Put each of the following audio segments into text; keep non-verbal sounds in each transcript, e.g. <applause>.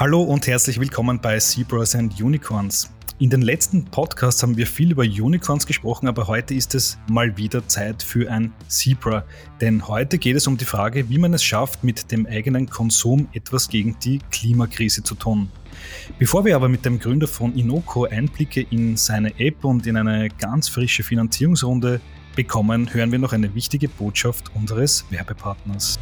Hallo und herzlich willkommen bei Zebras and Unicorns. In den letzten Podcasts haben wir viel über Unicorns gesprochen, aber heute ist es mal wieder Zeit für ein Zebra. Denn heute geht es um die Frage, wie man es schafft, mit dem eigenen Konsum etwas gegen die Klimakrise zu tun. Bevor wir aber mit dem Gründer von Inoko Einblicke in seine App und in eine ganz frische Finanzierungsrunde bekommen, hören wir noch eine wichtige Botschaft unseres Werbepartners.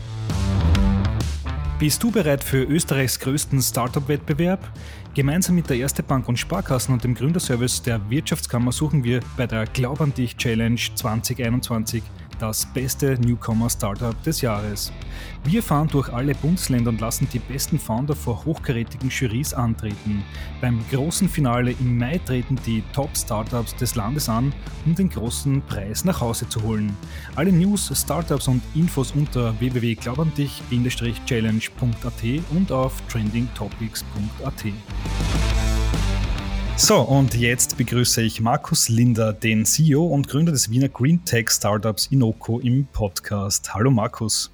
Bist du bereit für Österreichs größten Startup-Wettbewerb? Gemeinsam mit der Erste Bank und Sparkassen und dem Gründerservice der Wirtschaftskammer suchen wir bei der Glaub an dich Challenge 2021 das beste Newcomer-Startup des Jahres. Wir fahren durch alle Bundesländer und lassen die besten Founder vor hochkarätigen Jurys antreten. Beim großen Finale im Mai treten die Top-Startups des Landes an, um den großen Preis nach Hause zu holen. Alle News, Startups und Infos unter www.glaubandich-challenge.at und auf trendingtopics.at. So, und jetzt begrüße ich Markus Linder, den CEO und Gründer des Wiener Green Tech Startups Inoko im Podcast. Hallo Markus.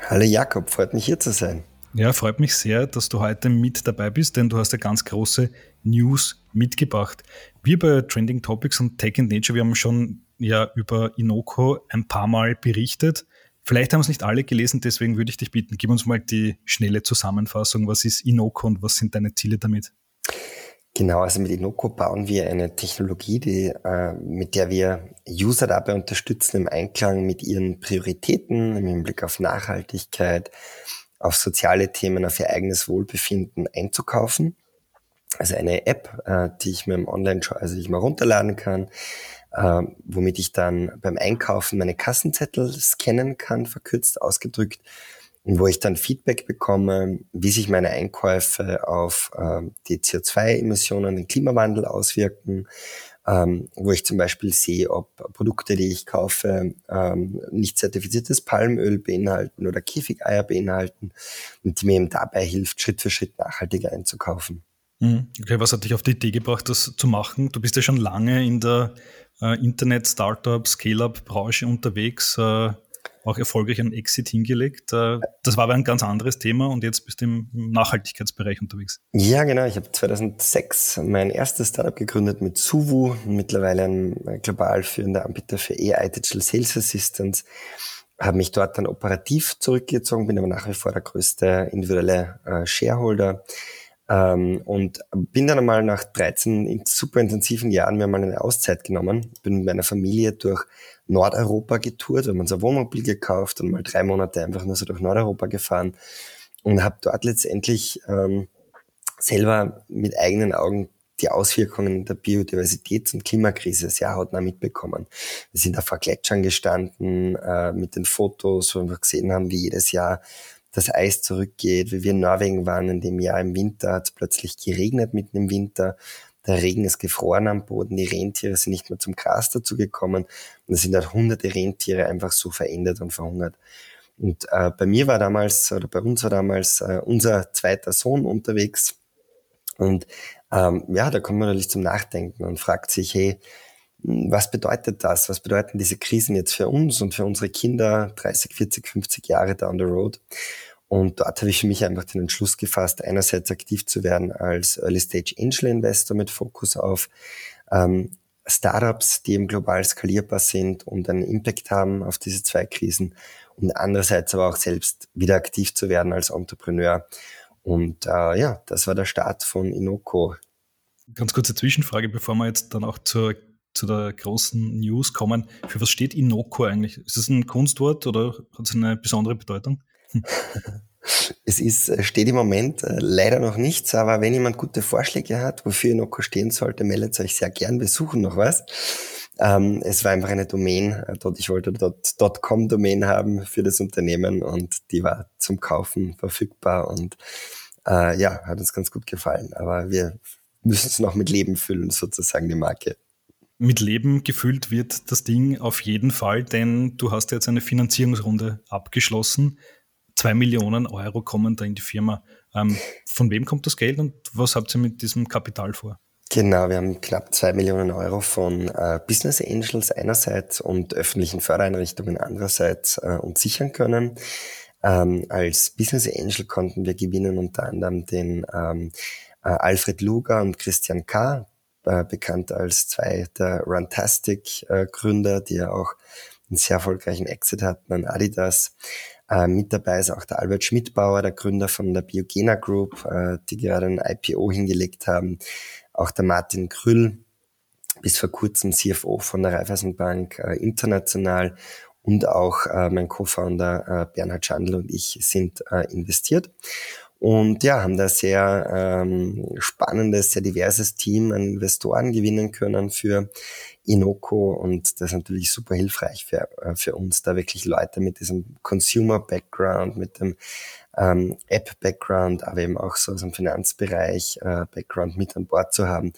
Hallo Jakob, freut mich hier zu sein. Ja, freut mich sehr, dass du heute mit dabei bist, denn du hast ja ganz große News mitgebracht. Wir bei Trending Topics und Tech and Nature, wir haben schon ja über Inoko ein paar Mal berichtet. Vielleicht haben es nicht alle gelesen, deswegen würde ich dich bitten, gib uns mal die schnelle Zusammenfassung. Was ist Inoko und was sind deine Ziele damit? Genau, also mit Inoko bauen wir eine Technologie, die, äh, mit der wir User dabei unterstützen, im Einklang mit ihren Prioritäten, im Hinblick auf Nachhaltigkeit, auf soziale Themen, auf ihr eigenes Wohlbefinden einzukaufen. Also eine App, äh, die ich mir im Online-Shop, also die ich mal runterladen kann, äh, womit ich dann beim Einkaufen meine Kassenzettel scannen kann, verkürzt ausgedrückt, wo ich dann Feedback bekomme, wie sich meine Einkäufe auf ähm, die CO2-Emissionen, den Klimawandel auswirken, ähm, wo ich zum Beispiel sehe, ob Produkte, die ich kaufe, ähm, nicht zertifiziertes Palmöl beinhalten oder Käfigeier beinhalten und die mir eben dabei hilft, Schritt für Schritt nachhaltiger einzukaufen. Mhm. Okay, was hat dich auf die Idee gebracht, das zu machen? Du bist ja schon lange in der äh, Internet-Startup, Scale-Up-Branche unterwegs. Äh, auch erfolgreich einen Exit hingelegt. Äh, das war aber ein ganz anderes Thema und jetzt bist du im Nachhaltigkeitsbereich unterwegs. Ja, genau. Ich habe 2006 mein erstes Startup gegründet mit Suvu, mittlerweile ein global führender Anbieter für AI Digital Sales Assistance. Habe mich dort dann operativ zurückgezogen, bin aber nach wie vor der größte individuelle äh, Shareholder. Ähm, und bin dann einmal nach 13 super intensiven Jahren mir mal eine Auszeit genommen. Bin mit meiner Familie durch Nordeuropa getourt, haben uns ein Wohnmobil gekauft und mal drei Monate einfach nur so durch Nordeuropa gefahren und habe dort letztendlich ähm, selber mit eigenen Augen die Auswirkungen der Biodiversitäts- und Klimakrise sehr hautnah mitbekommen. Wir sind da vor Gletschern gestanden äh, mit den Fotos, wo wir gesehen haben, wie jedes Jahr das Eis zurückgeht, wie wir in Norwegen waren in dem Jahr im Winter, hat es plötzlich geregnet mitten im Winter. Der Regen ist gefroren am Boden, die Rentiere sind nicht mehr zum Gras dazu gekommen und es sind halt hunderte Rentiere einfach so verändert und verhungert. Und äh, bei mir war damals, oder bei uns war damals äh, unser zweiter Sohn unterwegs und ähm, ja, da kommt man natürlich zum Nachdenken und fragt sich, hey, was bedeutet das? Was bedeuten diese Krisen jetzt für uns und für unsere Kinder 30, 40, 50 Jahre down the road? Und dort habe ich für mich einfach den Entschluss gefasst, einerseits aktiv zu werden als Early Stage Angel Investor mit Fokus auf ähm, Startups, die eben global skalierbar sind und einen Impact haben auf diese zwei Krisen und andererseits aber auch selbst wieder aktiv zu werden als Entrepreneur. Und äh, ja, das war der Start von Inoko. Ganz kurze Zwischenfrage, bevor wir jetzt dann auch zur zu der großen News kommen. Für was steht Inoko eigentlich? Ist das ein Kunstwort oder hat es eine besondere Bedeutung? <laughs> Es ist, äh, steht im Moment äh, leider noch nichts, aber wenn jemand gute Vorschläge hat, wofür Inoko stehen sollte, meldet euch sehr gern. Wir suchen noch was. Ähm, es war einfach eine Domain, äh, ich wollte dort .com Domain haben für das Unternehmen und die war zum Kaufen verfügbar und ja, hat uns ganz gut gefallen. Aber wir müssen es noch mit Leben füllen, sozusagen die Marke mit Leben gefüllt wird das Ding auf jeden Fall, denn du hast jetzt eine Finanzierungsrunde abgeschlossen. Zwei Millionen Euro kommen da in die Firma. Ähm, von wem kommt das Geld und was habt ihr mit diesem Kapital vor? Genau, wir haben knapp zwei Millionen Euro von äh, Business Angels einerseits und öffentlichen Fördereinrichtungen andererseits äh, uns sichern können. Ähm, als Business Angel konnten wir gewinnen unter anderem den ähm, äh, Alfred Luger und Christian K., äh, bekannt als zwei der Runtastic-Gründer, äh, die ja auch einen sehr erfolgreichen Exit hatten an Adidas. Äh, mit dabei ist auch der Albert Schmidbauer, der Gründer von der Biogena Group, äh, die gerade ein IPO hingelegt haben. Auch der Martin Krüll, bis vor kurzem CFO von der Raiffeisenbank international und auch äh, mein Co-Founder äh, Bernhard Schandl und ich sind äh, investiert. Und ja, haben da sehr ähm, spannendes, sehr diverses Team an Investoren gewinnen können für Inoko und das ist natürlich super hilfreich für, äh, für uns, da wirklich Leute mit diesem Consumer-Background, mit dem ähm, App-Background, aber eben auch so aus dem Finanzbereich äh, mit an Bord zu haben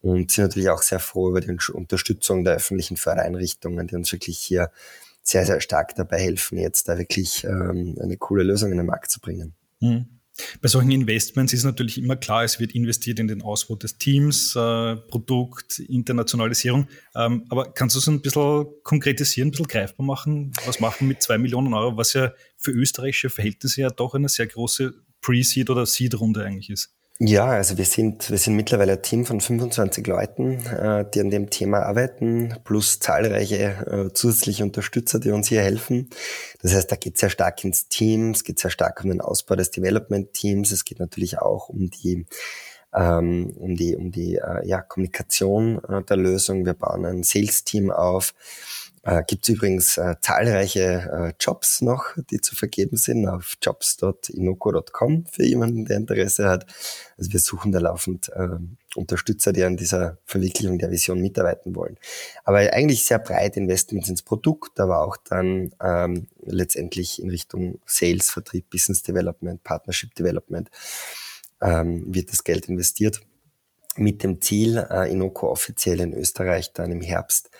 und sind natürlich auch sehr froh über die Unterstützung der öffentlichen Fördereinrichtungen, die uns wirklich hier sehr, sehr stark dabei helfen, jetzt da wirklich ähm, eine coole Lösung in den Markt zu bringen. Mhm. Bei solchen Investments ist natürlich immer klar, es wird investiert in den Ausbau des Teams, äh, Produkt, Internationalisierung. Ähm, aber kannst du es ein bisschen konkretisieren, ein bisschen greifbar machen? Was machen mit zwei Millionen Euro, was ja für österreichische Verhältnisse ja doch eine sehr große Pre-Seed- oder Seed-Runde eigentlich ist? Ja, also wir sind, wir sind mittlerweile ein Team von 25 Leuten, äh, die an dem Thema arbeiten, plus zahlreiche äh, zusätzliche Unterstützer, die uns hier helfen. Das heißt, da geht es sehr stark ins Team, es geht sehr stark um den Ausbau des Development-Teams, es geht natürlich auch um die ähm, um die, um die äh, ja, Kommunikation äh, der Lösung. Wir bauen ein Sales-Team auf. Äh, Gibt es übrigens äh, zahlreiche äh, Jobs noch, die zu vergeben sind auf jobs.inoko.com für jemanden, der Interesse hat. Also wir suchen da laufend äh, Unterstützer, die an dieser Verwirklichung der Vision mitarbeiten wollen. Aber eigentlich sehr breit Investments ins Produkt, aber auch dann ähm, letztendlich in Richtung Sales, Vertrieb, Business Development, Partnership Development ähm, wird das Geld investiert mit dem Ziel, äh, Inoko offiziell in Österreich dann im Herbst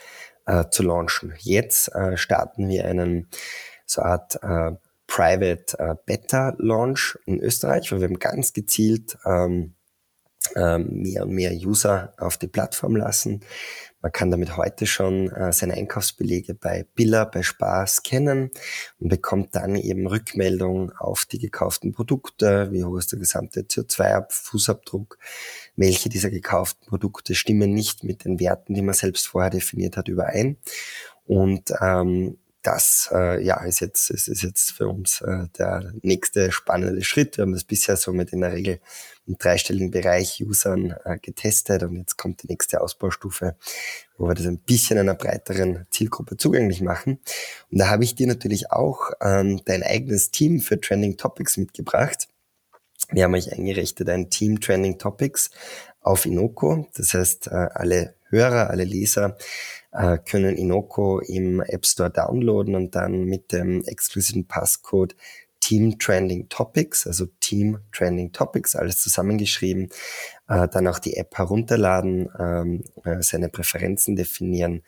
äh, zu launchen. Jetzt äh, starten wir einen so Art äh, Private äh, Beta Launch in Österreich, weil wir haben ganz gezielt ähm, ähm, mehr und mehr User auf die Plattform lassen. Man kann damit heute schon äh, seine Einkaufsbelege bei Billa, bei Spar scannen und bekommt dann eben Rückmeldung auf die gekauften Produkte, wie hoch ist der gesamte CO2-Fußabdruck, welche dieser gekauften Produkte stimmen nicht mit den Werten, die man selbst vorher definiert hat, überein. Und ähm, das äh, ja, ist jetzt, ist, ist jetzt für uns äh, der nächste spannende Schritt. Wir haben das bisher so mit in der Regel im dreistelligen Bereich Usern äh, getestet und jetzt kommt die nächste Ausbaustufe, wo wir das ein bisschen einer breiteren Zielgruppe zugänglich machen. Und da habe ich dir natürlich auch ähm, dein eigenes Team für Trending Topics mitgebracht. Wir haben euch eingerichtet ein Team Trending Topics auf Inoko. Das heißt, äh, alle Hörer, alle Leser äh, können Inoko im App Store downloaden und dann mit dem exklusiven Passcode Team Trending Topics, also Team Trending Topics, alles zusammengeschrieben, äh, dann auch die App herunterladen, ähm, äh, seine Präferenzen definieren,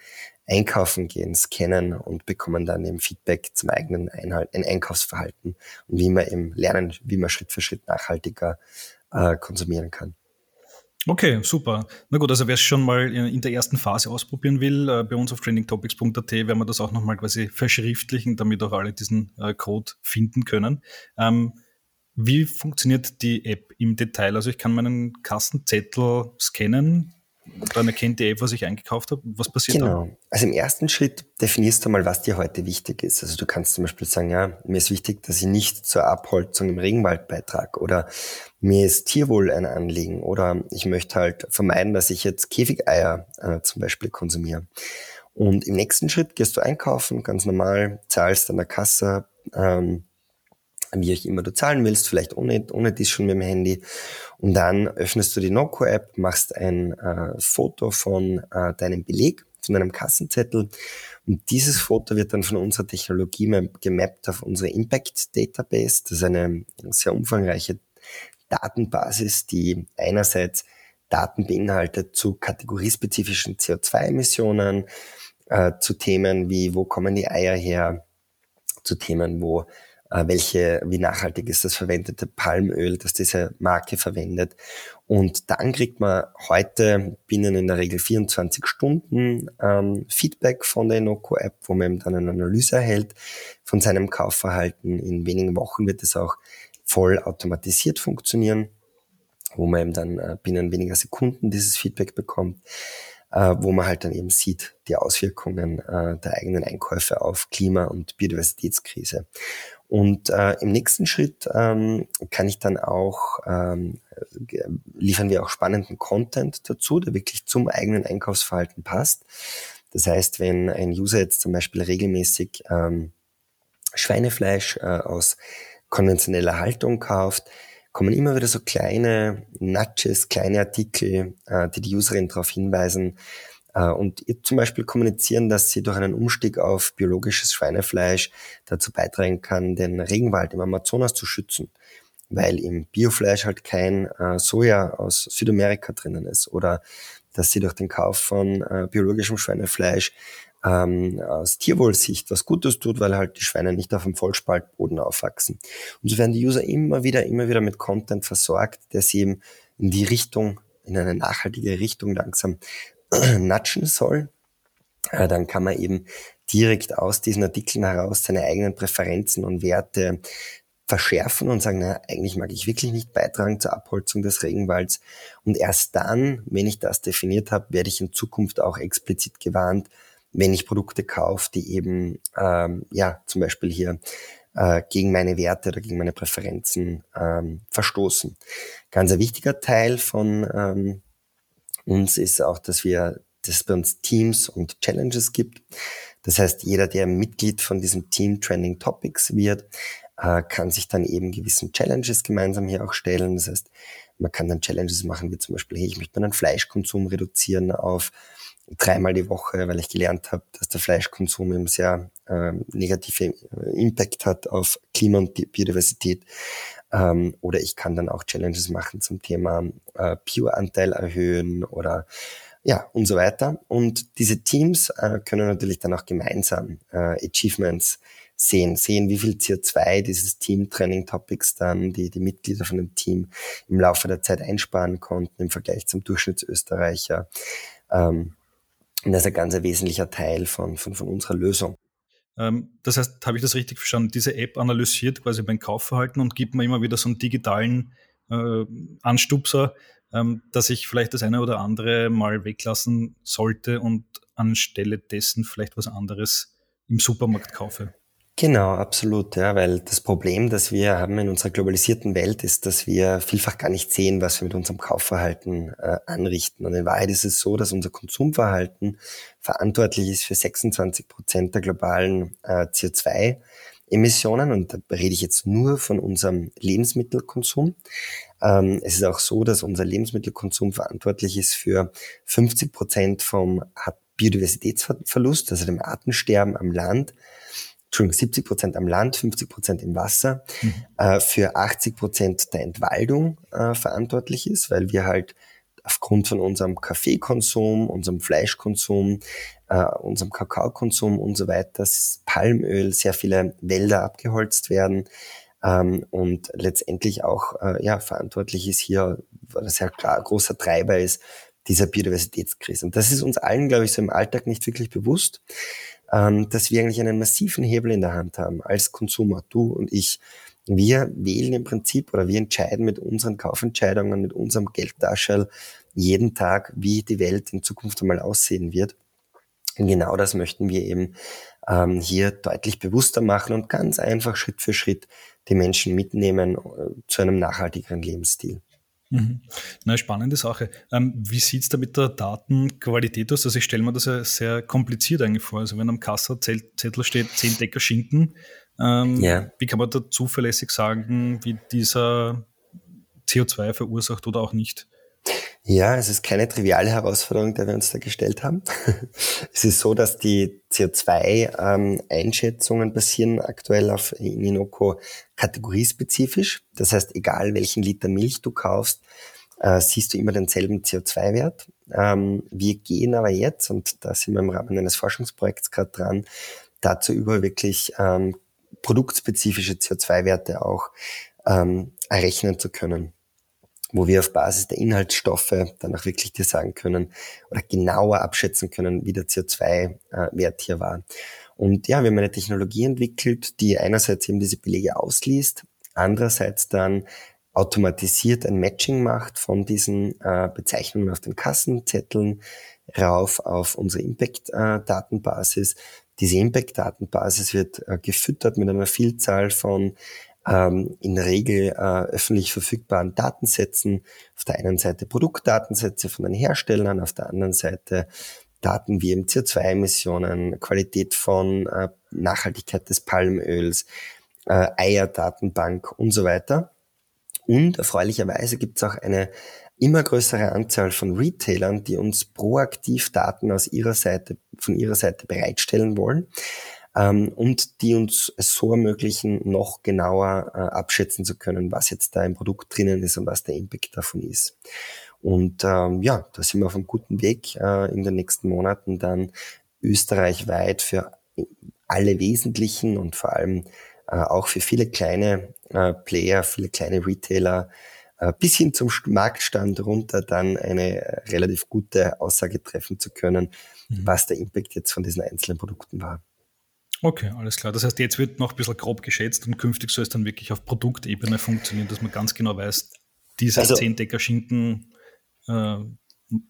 einkaufen gehen, scannen und bekommen dann eben Feedback zum eigenen Einhalt, ein Einkaufsverhalten und wie man eben lernen, wie man Schritt für Schritt nachhaltiger äh, konsumieren kann. Okay, super. Na gut, also wer es schon mal in der ersten Phase ausprobieren will, äh, bei uns auf trainingtopics.at werden wir das auch nochmal quasi verschriftlichen, damit auch alle diesen äh, Code finden können. Ähm, wie funktioniert die App im Detail? Also ich kann meinen Kassenzettel scannen, dann erkennt die App, was ich eingekauft habe. Was passiert genau. Dann? Also im ersten Schritt definierst du mal, was dir heute wichtig ist. Also du kannst zum Beispiel sagen, ja, mir ist wichtig, dass ich nicht zur Abholzung im Regenwald beitrage oder mir ist Tierwohl ein Anliegen oder ich möchte halt vermeiden, dass ich jetzt Käfigeier äh, zum Beispiel konsumiere. Und im nächsten Schritt gehst du einkaufen, ganz normal, zahlst an der Kasse, ähm, wie auch immer du zahlen willst, vielleicht ohne, ohne dies schon mit dem Handy. Und dann öffnest du die Noco-App, machst ein äh, Foto von äh, deinem Beleg, von deinem Kassenzettel. Und dieses Foto wird dann von unserer Technologie gemappt auf unsere Impact Database. Das ist eine sehr umfangreiche Datenbasis, die einerseits Daten beinhaltet zu kategoriespezifischen CO2-Emissionen, äh, zu Themen wie, wo kommen die Eier her, zu Themen, wo welche, wie nachhaltig ist das verwendete Palmöl, das diese Marke verwendet. Und dann kriegt man heute binnen in der Regel 24 Stunden ähm, Feedback von der Enoco-App, wo man dann eine Analyse erhält von seinem Kaufverhalten. In wenigen Wochen wird es auch voll automatisiert funktionieren, wo man eben dann äh, binnen weniger Sekunden dieses Feedback bekommt äh, wo man halt dann eben sieht die Auswirkungen äh, der eigenen Einkäufe auf Klima- und Biodiversitätskrise. Und äh, im nächsten Schritt ähm, kann ich dann auch, ähm, liefern wir auch spannenden Content dazu, der wirklich zum eigenen Einkaufsverhalten passt. Das heißt, wenn ein User jetzt zum Beispiel regelmäßig ähm, Schweinefleisch äh, aus konventioneller Haltung kauft, kommen immer wieder so kleine Nudges, kleine Artikel, äh, die die Userin darauf hinweisen äh, und ihr zum Beispiel kommunizieren, dass sie durch einen Umstieg auf biologisches Schweinefleisch dazu beitragen kann, den Regenwald im Amazonas zu schützen, weil im Biofleisch halt kein äh, Soja aus Südamerika drinnen ist oder dass sie durch den Kauf von biologischem Schweinefleisch ähm, aus Tierwohlsicht was Gutes tut, weil halt die Schweine nicht auf dem Vollspaltboden aufwachsen. Und so werden die User immer wieder, immer wieder mit Content versorgt, der sie eben in die Richtung, in eine nachhaltige Richtung langsam <clears throat> natschen soll. Äh, dann kann man eben direkt aus diesen Artikeln heraus seine eigenen Präferenzen und Werte verschärfen und sagen, na, eigentlich mag ich wirklich nicht beitragen zur Abholzung des Regenwalds. Und erst dann, wenn ich das definiert habe, werde ich in Zukunft auch explizit gewarnt, wenn ich Produkte kaufe, die eben ähm, ja zum Beispiel hier äh, gegen meine Werte oder gegen meine Präferenzen ähm, verstoßen. Ganz ein wichtiger Teil von ähm, uns ist auch, dass wir, dass es bei uns Teams und Challenges gibt. Das heißt, jeder, der Mitglied von diesem Team Trending Topics wird, äh, kann sich dann eben gewissen Challenges gemeinsam hier auch stellen. Das heißt, man kann dann Challenges machen, wie zum Beispiel, hey, ich möchte meinen Fleischkonsum reduzieren auf dreimal die Woche, weil ich gelernt habe, dass der Fleischkonsum eben sehr äh, negative Impact hat auf Klima und Biodiversität. Ähm, oder ich kann dann auch Challenges machen zum Thema äh, Bio-Anteil erhöhen oder ja und so weiter. Und diese Teams äh, können natürlich dann auch gemeinsam äh, Achievements sehen, sehen, wie viel CO2 dieses Team Training Topics dann die, die Mitglieder von dem Team im Laufe der Zeit einsparen konnten im Vergleich zum Durchschnittsösterreicher. Ähm, und das ist ein ganz wesentlicher Teil von, von, von unserer Lösung. Ähm, das heißt, habe ich das richtig verstanden? Diese App analysiert quasi mein Kaufverhalten und gibt mir immer wieder so einen digitalen äh, Anstupser, ähm, dass ich vielleicht das eine oder andere mal weglassen sollte und anstelle dessen vielleicht was anderes im Supermarkt kaufe. Genau, absolut, ja, weil das Problem, das wir haben in unserer globalisierten Welt, ist, dass wir vielfach gar nicht sehen, was wir mit unserem Kaufverhalten äh, anrichten. Und in Wahrheit ist es so, dass unser Konsumverhalten verantwortlich ist für 26 Prozent der globalen äh, CO2-Emissionen. Und da rede ich jetzt nur von unserem Lebensmittelkonsum. Ähm, es ist auch so, dass unser Lebensmittelkonsum verantwortlich ist für 50 Prozent vom Biodiversitätsverlust, also dem Artensterben am Land Entschuldigung, 70 Prozent am Land, 50 Prozent im Wasser, mhm. äh, für 80 Prozent der Entwaldung äh, verantwortlich ist, weil wir halt aufgrund von unserem Kaffeekonsum, unserem Fleischkonsum, äh, unserem Kakaokonsum und so weiter, das Palmöl, sehr viele Wälder abgeholzt werden ähm, und letztendlich auch äh, ja, verantwortlich ist hier, weil das sehr klar, großer Treiber ist, dieser Biodiversitätskrise. Und das ist uns allen, glaube ich, so im Alltag nicht wirklich bewusst dass wir eigentlich einen massiven Hebel in der Hand haben als Konsumer, du und ich. Wir wählen im Prinzip oder wir entscheiden mit unseren Kaufentscheidungen, mit unserem Geldtaschel jeden Tag, wie die Welt in Zukunft einmal aussehen wird. Und genau das möchten wir eben ähm, hier deutlich bewusster machen und ganz einfach Schritt für Schritt die Menschen mitnehmen äh, zu einem nachhaltigeren Lebensstil. Mhm. Na, spannende Sache. Ähm, wie sieht es da mit der Datenqualität aus? Also ich stelle mir das ja sehr kompliziert eigentlich vor. Also wenn am Kassazettel steht 10 Decker Schinken, ähm, ja. wie kann man da zuverlässig sagen, wie dieser CO2 verursacht oder auch nicht? Ja, es ist keine triviale Herausforderung, die wir uns da gestellt haben. <laughs> es ist so, dass die CO2-Einschätzungen ähm, basieren aktuell auf Inoko kategoriespezifisch. Das heißt, egal welchen Liter Milch du kaufst, äh, siehst du immer denselben CO2-Wert. Ähm, wir gehen aber jetzt, und da sind wir im Rahmen eines Forschungsprojekts gerade dran, dazu über wirklich ähm, produktspezifische CO2-Werte auch errechnen zu können wo wir auf Basis der Inhaltsstoffe dann auch wirklich dir sagen können oder genauer abschätzen können, wie der CO2-Wert hier war. Und ja, wir haben eine Technologie entwickelt, die einerseits eben diese Belege ausliest, andererseits dann automatisiert ein Matching macht von diesen äh, Bezeichnungen auf den Kassenzetteln rauf auf unsere Impact-Datenbasis. Diese Impact-Datenbasis wird äh, gefüttert mit einer Vielzahl von ähm, in der Regel äh, öffentlich verfügbaren Datensätzen. Auf der einen Seite Produktdatensätze von den Herstellern, auf der anderen Seite Daten wie eben CO2-Emissionen, Qualität von äh, Nachhaltigkeit des Palmöls, äh, Eierdatenbank und so weiter. Und erfreulicherweise gibt es auch eine immer größere Anzahl von Retailern, die uns proaktiv Daten aus ihrer Seite, von ihrer Seite bereitstellen wollen ähm, und die uns es so ermöglichen, noch genauer äh, abschätzen zu können, was jetzt da im Produkt drinnen ist und was der Impact davon ist. Und ähm, ja, da sind wir auf einem guten Weg, äh, in den nächsten Monaten dann österreichweit für alle wesentlichen und vor allem äh, auch für viele kleine äh, Player, viele kleine Retailer, äh, bis hin zum Marktstand runter dann eine relativ gute Aussage treffen zu können, mhm. was der Impact jetzt von diesen einzelnen Produkten war. Okay, alles klar. Das heißt, jetzt wird noch ein bisschen grob geschätzt und künftig soll es dann wirklich auf Produktebene funktionieren, dass man ganz genau weiß, dieser also, 10 Decker Schinken äh,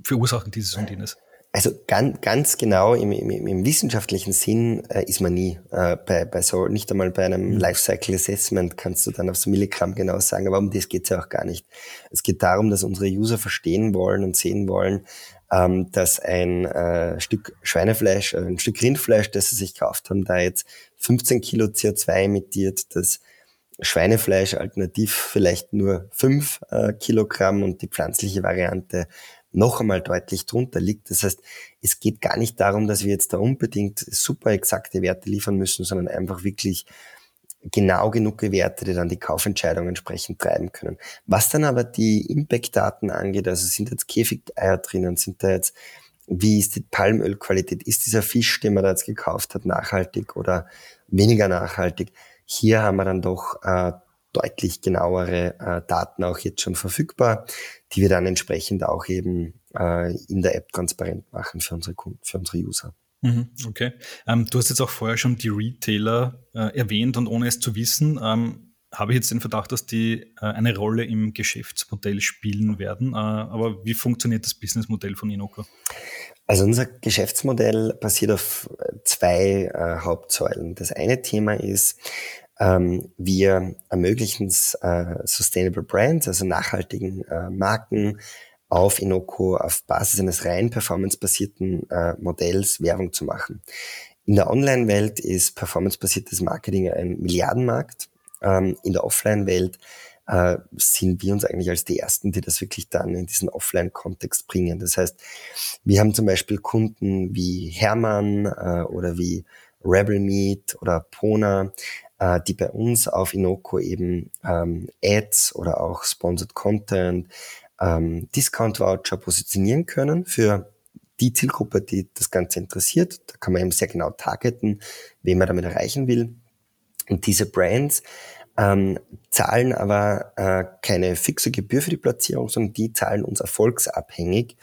verursachen dieses und jenes. Also ganz, ganz genau im, im, im wissenschaftlichen Sinn äh, ist man nie äh, bei, bei so, nicht einmal bei einem mhm. Lifecycle Assessment kannst du dann aufs Milligramm genau sagen, aber um das geht's ja auch gar nicht. Es geht darum, dass unsere User verstehen wollen und sehen wollen, ähm, dass ein äh, Stück Schweinefleisch, äh, ein Stück Rindfleisch, das sie sich gekauft haben, da jetzt 15 Kilo CO2 emittiert, das Schweinefleisch alternativ vielleicht nur 5 äh, Kilogramm und die pflanzliche Variante noch einmal deutlich drunter liegt. Das heißt, es geht gar nicht darum, dass wir jetzt da unbedingt super exakte Werte liefern müssen, sondern einfach wirklich genau genug Werte, die dann die Kaufentscheidung entsprechend treiben können. Was dann aber die Impact-Daten angeht, also sind jetzt Käfigeier drinnen, sind da jetzt, wie ist die Palmölqualität, ist dieser Fisch, den man da jetzt gekauft hat, nachhaltig oder weniger nachhaltig? Hier haben wir dann doch äh, deutlich genauere äh, Daten auch jetzt schon verfügbar, die wir dann entsprechend auch eben äh, in der App transparent machen für unsere Kunden, für unsere User. Mhm, okay. Ähm, du hast jetzt auch vorher schon die Retailer äh, erwähnt und ohne es zu wissen, ähm, habe ich jetzt den Verdacht, dass die äh, eine Rolle im Geschäftsmodell spielen werden. Äh, aber wie funktioniert das Businessmodell von Inoco? Also unser Geschäftsmodell basiert auf zwei äh, Hauptsäulen. Das eine Thema ist, ähm, wir ermöglichen es äh, Sustainable Brands, also nachhaltigen äh, Marken, auf Inoco auf Basis eines rein performancebasierten äh, Modells Werbung zu machen. In der Online-Welt ist performancebasiertes Marketing ein Milliardenmarkt. Ähm, in der Offline-Welt äh, sind wir uns eigentlich als die Ersten, die das wirklich dann in diesen Offline-Kontext bringen. Das heißt, wir haben zum Beispiel Kunden wie Hermann äh, oder wie Rebel Meat oder Pona, äh, die bei uns auf Inoco eben ähm, Ads oder auch Sponsored Content ähm, Discount-Voucher positionieren können für die Zielgruppe, die das Ganze interessiert. Da kann man eben sehr genau targeten, wen man damit erreichen will. Und diese Brands ähm, zahlen aber äh, keine fixe Gebühr für die Platzierung, sondern die zahlen uns erfolgsabhängig.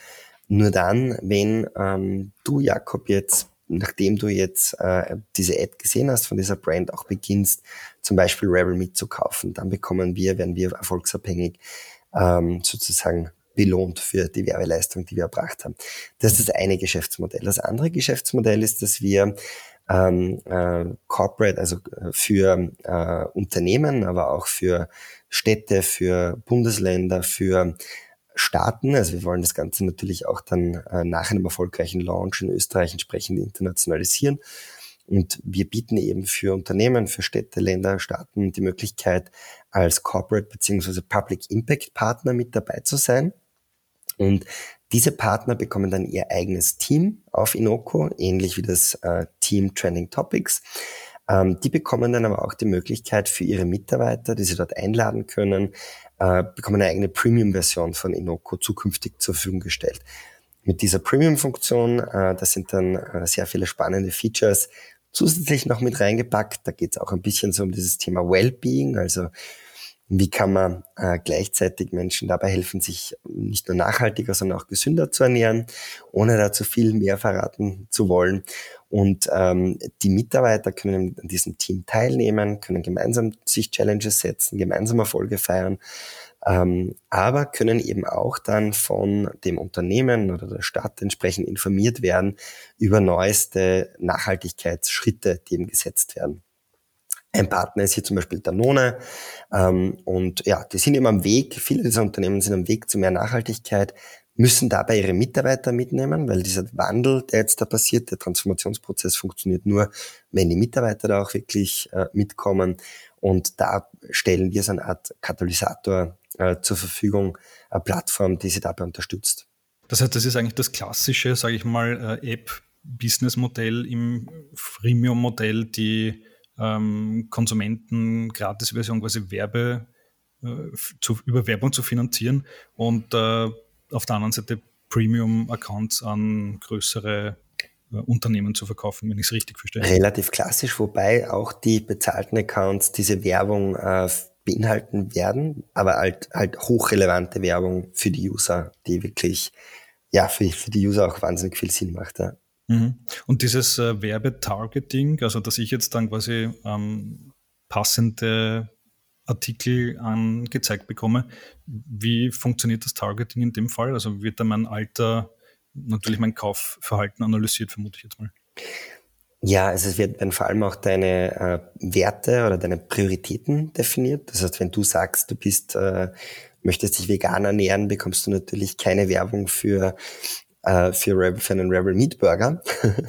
Nur dann, wenn ähm, du, Jakob, jetzt, nachdem du jetzt äh, diese Ad gesehen hast von dieser Brand, auch beginnst, zum Beispiel Rebel mitzukaufen, dann bekommen wir, werden wir erfolgsabhängig ähm, sozusagen belohnt für die Werbeleistung, die wir erbracht haben. Das ist das eine Geschäftsmodell. Das andere Geschäftsmodell ist, dass wir ähm, äh, Corporate, also äh, für äh, Unternehmen, aber auch für Städte, für Bundesländer, für Staaten. Also wir wollen das Ganze natürlich auch dann äh, nach einem erfolgreichen Launch in Österreich entsprechend internationalisieren. Und wir bieten eben für Unternehmen, für Städte, Länder, Staaten die Möglichkeit, als Corporate bzw. Public Impact Partner mit dabei zu sein. Und diese Partner bekommen dann ihr eigenes Team auf Inoco, ähnlich wie das äh, Team Trending Topics. Ähm, die bekommen dann aber auch die Möglichkeit für ihre Mitarbeiter, die sie dort einladen können, äh, bekommen eine eigene Premium-Version von Inoco zukünftig zur Verfügung gestellt. Mit dieser Premium-Funktion, äh, das sind dann äh, sehr viele spannende Features, zusätzlich noch mit reingepackt. Da geht es auch ein bisschen so um dieses Thema Wellbeing, also wie kann man äh, gleichzeitig Menschen dabei helfen, sich nicht nur nachhaltiger, sondern auch gesünder zu ernähren, ohne dazu viel mehr verraten zu wollen. Und ähm, die Mitarbeiter können an diesem Team teilnehmen, können gemeinsam sich Challenges setzen, gemeinsam Erfolge feiern, ähm, aber können eben auch dann von dem Unternehmen oder der Stadt entsprechend informiert werden über neueste Nachhaltigkeitsschritte, die eben gesetzt werden. Ein Partner ist hier zum Beispiel Danone. Ähm, und ja, die sind immer am Weg, viele dieser Unternehmen sind am Weg zu mehr Nachhaltigkeit, müssen dabei ihre Mitarbeiter mitnehmen, weil dieser Wandel, der jetzt da passiert, der Transformationsprozess funktioniert nur, wenn die Mitarbeiter da auch wirklich äh, mitkommen. Und da stellen wir so eine Art Katalysator äh, zur Verfügung, eine Plattform, die sie dabei unterstützt. Das heißt, das ist eigentlich das klassische, sage ich mal, äh, App-Business-Modell im Freemium-Modell, die ähm, Konsumenten Gratis-Version quasi Werbe äh, zu, über Werbung zu finanzieren und äh, auf der anderen Seite Premium-Accounts an größere äh, Unternehmen zu verkaufen, wenn ich es richtig verstehe. Relativ klassisch, wobei auch die bezahlten Accounts diese Werbung äh, beinhalten werden, aber halt, halt hochrelevante Werbung für die User, die wirklich, ja, für, für die User auch wahnsinnig viel Sinn macht. Ja. Mhm. Und dieses äh, Werbetargeting, also dass ich jetzt dann quasi ähm, passende Artikel angezeigt bekomme, wie funktioniert das Targeting in dem Fall? Also wird da mein Alter, natürlich mein Kaufverhalten analysiert, vermute ich jetzt mal. Ja, also es wird, werden vor allem auch deine äh, Werte oder deine Prioritäten definiert. Das heißt, wenn du sagst, du bist, äh, möchtest dich vegan ernähren, bekommst du natürlich keine Werbung für äh, für, Rebel, für einen Rebel Meat Burger.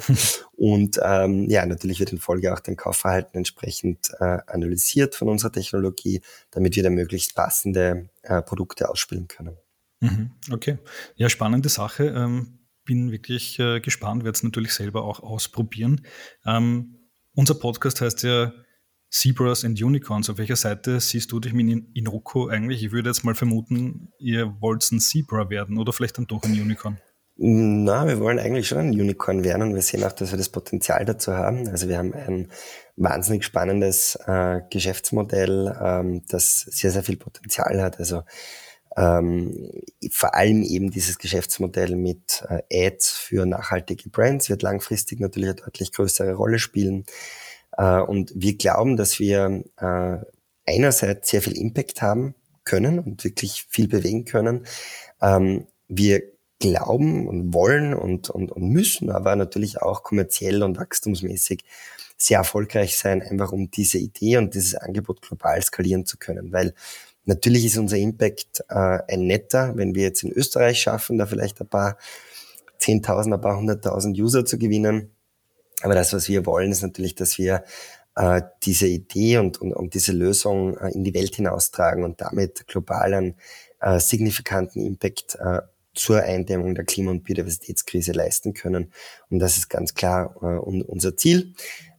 <laughs> und ähm, ja, natürlich wird in Folge auch dein Kaufverhalten entsprechend äh, analysiert von unserer Technologie, damit wir da möglichst passende äh, Produkte ausspielen können. Mhm, okay. Ja, spannende Sache. Ähm bin wirklich äh, gespannt, werde es natürlich selber auch ausprobieren. Ähm, unser Podcast heißt ja Zebras and Unicorns. Auf welcher Seite siehst du dich mit Inoko eigentlich? Ich würde jetzt mal vermuten, ihr wollt ein Zebra werden oder vielleicht dann doch ein Unicorn. Na, wir wollen eigentlich schon ein Unicorn werden und wir sehen auch, dass wir das Potenzial dazu haben. Also wir haben ein wahnsinnig spannendes äh, Geschäftsmodell, ähm, das sehr, sehr viel Potenzial hat. Also ähm, vor allem eben dieses Geschäftsmodell mit äh, Ads für nachhaltige Brands wird langfristig natürlich eine deutlich größere Rolle spielen. Äh, und wir glauben, dass wir äh, einerseits sehr viel Impact haben können und wirklich viel bewegen können. Ähm, wir glauben und wollen und, und, und müssen aber natürlich auch kommerziell und wachstumsmäßig sehr erfolgreich sein, einfach um diese Idee und dieses Angebot global skalieren zu können, weil Natürlich ist unser Impact äh, ein netter, wenn wir jetzt in Österreich schaffen, da vielleicht ein paar 10.000, ein paar hunderttausend User zu gewinnen. Aber das, was wir wollen, ist natürlich, dass wir äh, diese Idee und, und, und diese Lösung äh, in die Welt hinaustragen und damit global einen äh, signifikanten Impact äh, zur Eindämmung der Klima- und Biodiversitätskrise leisten können. Und das ist ganz klar äh, unser Ziel.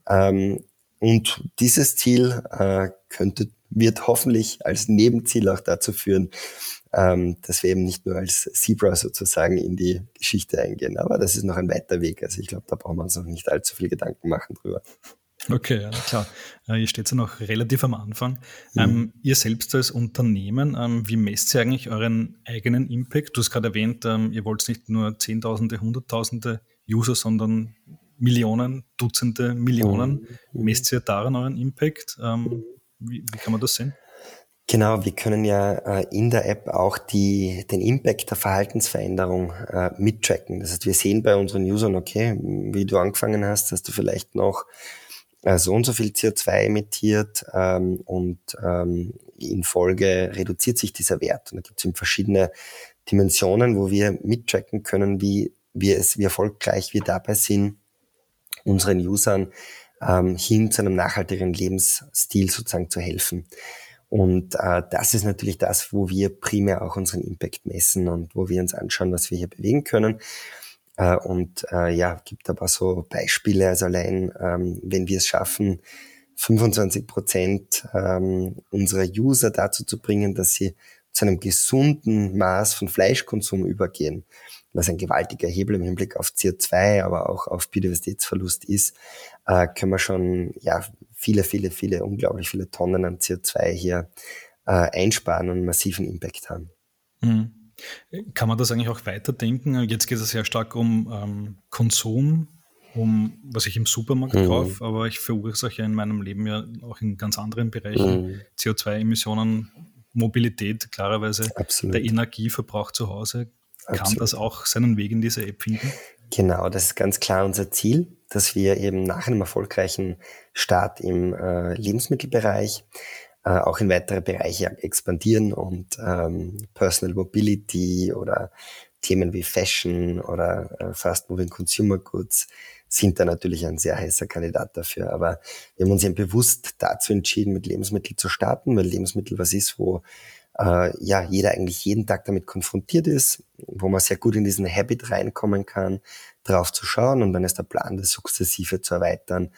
Ähm, und dieses Ziel äh, könnte wird hoffentlich als Nebenziel auch dazu führen, ähm, dass wir eben nicht nur als Zebra sozusagen in die Geschichte eingehen. Aber das ist noch ein weiter Weg. Also ich glaube, da brauchen wir uns noch nicht allzu viel Gedanken machen drüber. Okay, ja, klar. Äh, ihr steht ja noch relativ am Anfang. Mhm. Ähm, ihr selbst als Unternehmen, ähm, wie messt ihr eigentlich euren eigenen Impact? Du hast gerade erwähnt, ähm, ihr wollt nicht nur Zehntausende, Hunderttausende User, sondern Millionen, Dutzende Millionen. Mhm. Messt ihr daran euren Impact? Ähm, wie, wie kann man das sehen? Genau, wir können ja äh, in der App auch die, den Impact der Verhaltensveränderung äh, mittracken. Das heißt, wir sehen bei unseren Usern, okay, wie du angefangen hast, hast du vielleicht noch äh, so und so viel CO2 emittiert ähm, und ähm, in Folge reduziert sich dieser Wert. Und da gibt es verschiedene Dimensionen, wo wir mittracken können, wie wir es, wie erfolgreich wir dabei sind, unseren Usern ähm, hin zu einem nachhaltigeren Lebensstil sozusagen zu helfen. Und äh, das ist natürlich das, wo wir primär auch unseren Impact messen und wo wir uns anschauen, was wir hier bewegen können. Äh, und äh, ja, gibt aber so Beispiele, also allein, ähm, wenn wir es schaffen, 25 Prozent ähm, unserer User dazu zu bringen, dass sie zu einem gesunden Maß von Fleischkonsum übergehen, was ein gewaltiger Hebel im Hinblick auf CO2, aber auch auf Biodiversitätsverlust ist, äh, können wir schon ja viele, viele, viele, unglaublich viele Tonnen an CO2 hier äh, einsparen und einen massiven Impact haben. Mhm. Kann man das eigentlich auch weiterdenken? Jetzt geht es sehr stark um ähm, Konsum, um was ich im Supermarkt mhm. kaufe, aber ich verursache in meinem Leben ja auch in ganz anderen Bereichen mhm. CO2-Emissionen, Mobilität, klarerweise Absolut. der Energieverbrauch zu Hause. Kann das auch seinen Weg in diese App finden? Genau, das ist ganz klar unser Ziel, dass wir eben nach einem erfolgreichen Start im äh, Lebensmittelbereich äh, auch in weitere Bereiche expandieren und ähm, Personal Mobility oder Themen wie Fashion oder äh, Fast Moving Consumer Goods sind da natürlich ein sehr heißer Kandidat dafür. Aber wir haben uns eben bewusst dazu entschieden, mit Lebensmitteln zu starten, weil Lebensmittel was ist, wo äh, ja jeder eigentlich jeden Tag damit konfrontiert ist, wo man sehr gut in diesen Habit reinkommen kann, drauf zu schauen und dann ist der Plan, das sukzessive zu erweitern,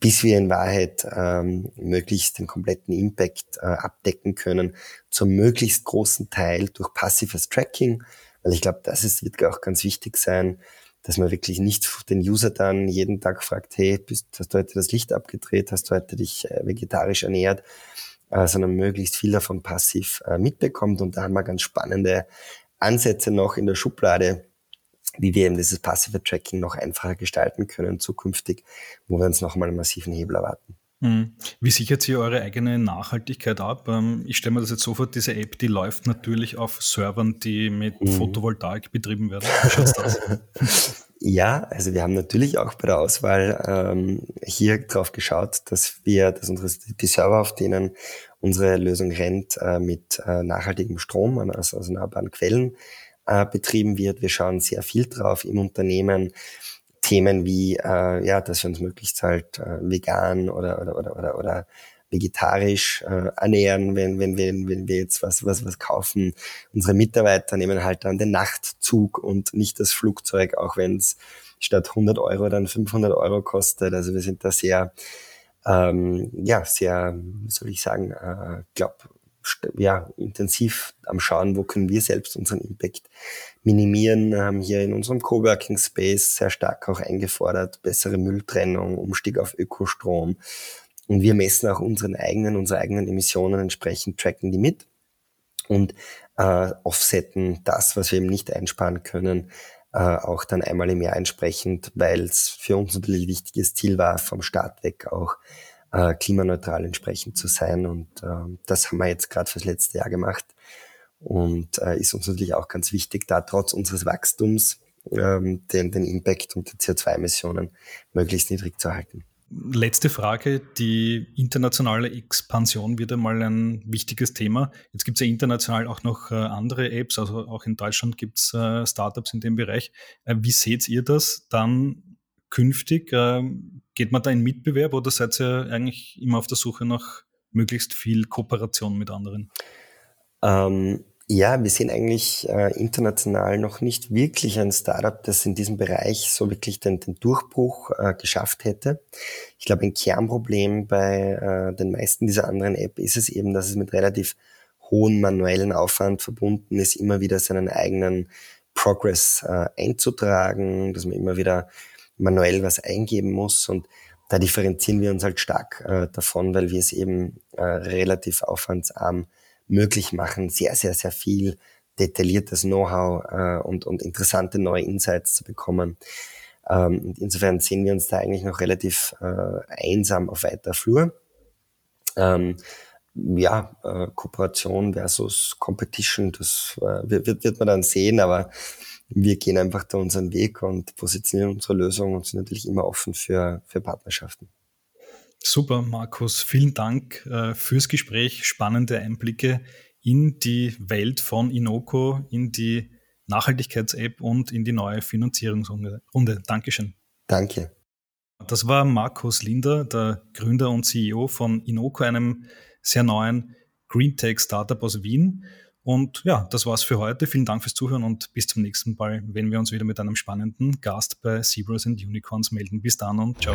bis wir in Wahrheit ähm, möglichst den kompletten Impact äh, abdecken können, zum möglichst großen Teil durch passives Tracking, weil ich glaube, das ist, wird auch ganz wichtig sein, dass man wirklich nicht den User dann jeden Tag fragt, hey, bist, hast du heute das Licht abgedreht, hast du heute dich äh, vegetarisch ernährt, äh, sondern möglichst viel davon passiv äh, mitbekommt. Und da haben wir ganz spannende Ansätze noch in der Schublade, wie wir eben dieses passive Tracking noch einfacher gestalten können zukünftig, wo wir uns nochmal einen massiven Hebel erwarten. Hm. Wie sichert ihr eure eigene Nachhaltigkeit ab? Ähm, ich stelle mir das jetzt so vor, diese App, die läuft natürlich auf Servern, die mit mhm. Photovoltaik betrieben werden. Wie das? <laughs> ja, also wir haben natürlich auch bei der Auswahl ähm, hier drauf geschaut, dass wir, dass unsere, die Server, auf denen unsere Lösung rennt, äh, mit äh, nachhaltigem Strom aus, aus erneuerbaren Quellen äh, betrieben wird. Wir schauen sehr viel drauf im Unternehmen, Themen wie, äh, ja, dass wir uns möglichst halt äh, vegan oder, oder, oder, oder, oder vegetarisch äh, ernähren, wenn, wenn, wir, wenn wir jetzt was, was, was kaufen. Unsere Mitarbeiter nehmen halt dann den Nachtzug und nicht das Flugzeug, auch wenn es statt 100 Euro dann 500 Euro kostet. Also wir sind da sehr, ähm, ja, sehr, soll ich sagen, äh, glaube ja, intensiv am Schauen, wo können wir selbst unseren Impact minimieren. Haben hier in unserem Coworking Space sehr stark auch eingefordert, bessere Mülltrennung, Umstieg auf Ökostrom. Und wir messen auch unseren eigenen, unsere eigenen Emissionen entsprechend, tracken die mit und äh, offsetten das, was wir eben nicht einsparen können, äh, auch dann einmal im Jahr entsprechend, weil es für uns natürlich ein wichtiges Ziel war, vom Start weg auch äh, klimaneutral entsprechend zu sein. Und äh, das haben wir jetzt gerade fürs letzte Jahr gemacht und äh, ist uns natürlich auch ganz wichtig, da trotz unseres Wachstums ähm, den, den Impact und die CO2-Emissionen möglichst niedrig zu halten. Letzte Frage. Die internationale Expansion wird einmal ein wichtiges Thema. Jetzt gibt es ja international auch noch äh, andere Apps, also auch in Deutschland gibt es äh, Startups in dem Bereich. Äh, wie seht ihr das dann künftig? Ähm, geht man da in Mitbewerb oder seid ihr eigentlich immer auf der Suche nach möglichst viel Kooperation mit anderen? Ähm, ja, wir sehen eigentlich äh, international noch nicht wirklich ein Startup, das in diesem Bereich so wirklich den, den Durchbruch äh, geschafft hätte. Ich glaube, ein Kernproblem bei äh, den meisten dieser anderen App ist es eben, dass es mit relativ hohen manuellen Aufwand verbunden ist, immer wieder seinen eigenen Progress äh, einzutragen, dass man immer wieder manuell was eingeben muss und da differenzieren wir uns halt stark äh, davon, weil wir es eben äh, relativ aufwandsarm möglich machen, sehr, sehr, sehr viel detailliertes Know-how äh, und, und interessante neue Insights zu bekommen. Ähm, insofern sehen wir uns da eigentlich noch relativ äh, einsam auf weiter Flur. Ähm, ja, äh, Kooperation versus Competition, das äh, wird, wird man dann sehen, aber wir gehen einfach da unseren Weg und positionieren unsere Lösung und sind natürlich immer offen für, für Partnerschaften. Super, Markus. Vielen Dank äh, fürs Gespräch. Spannende Einblicke in die Welt von Inoko, in die Nachhaltigkeits-App und in die neue Finanzierungsrunde. Dankeschön. Danke. Das war Markus Linder, der Gründer und CEO von Inoko, einem sehr neuen Green Tech Startup aus Wien. Und ja, das war's für heute. Vielen Dank fürs Zuhören und bis zum nächsten Mal, wenn wir uns wieder mit einem spannenden Gast bei Zebras and Unicorns melden. Bis dann und ciao.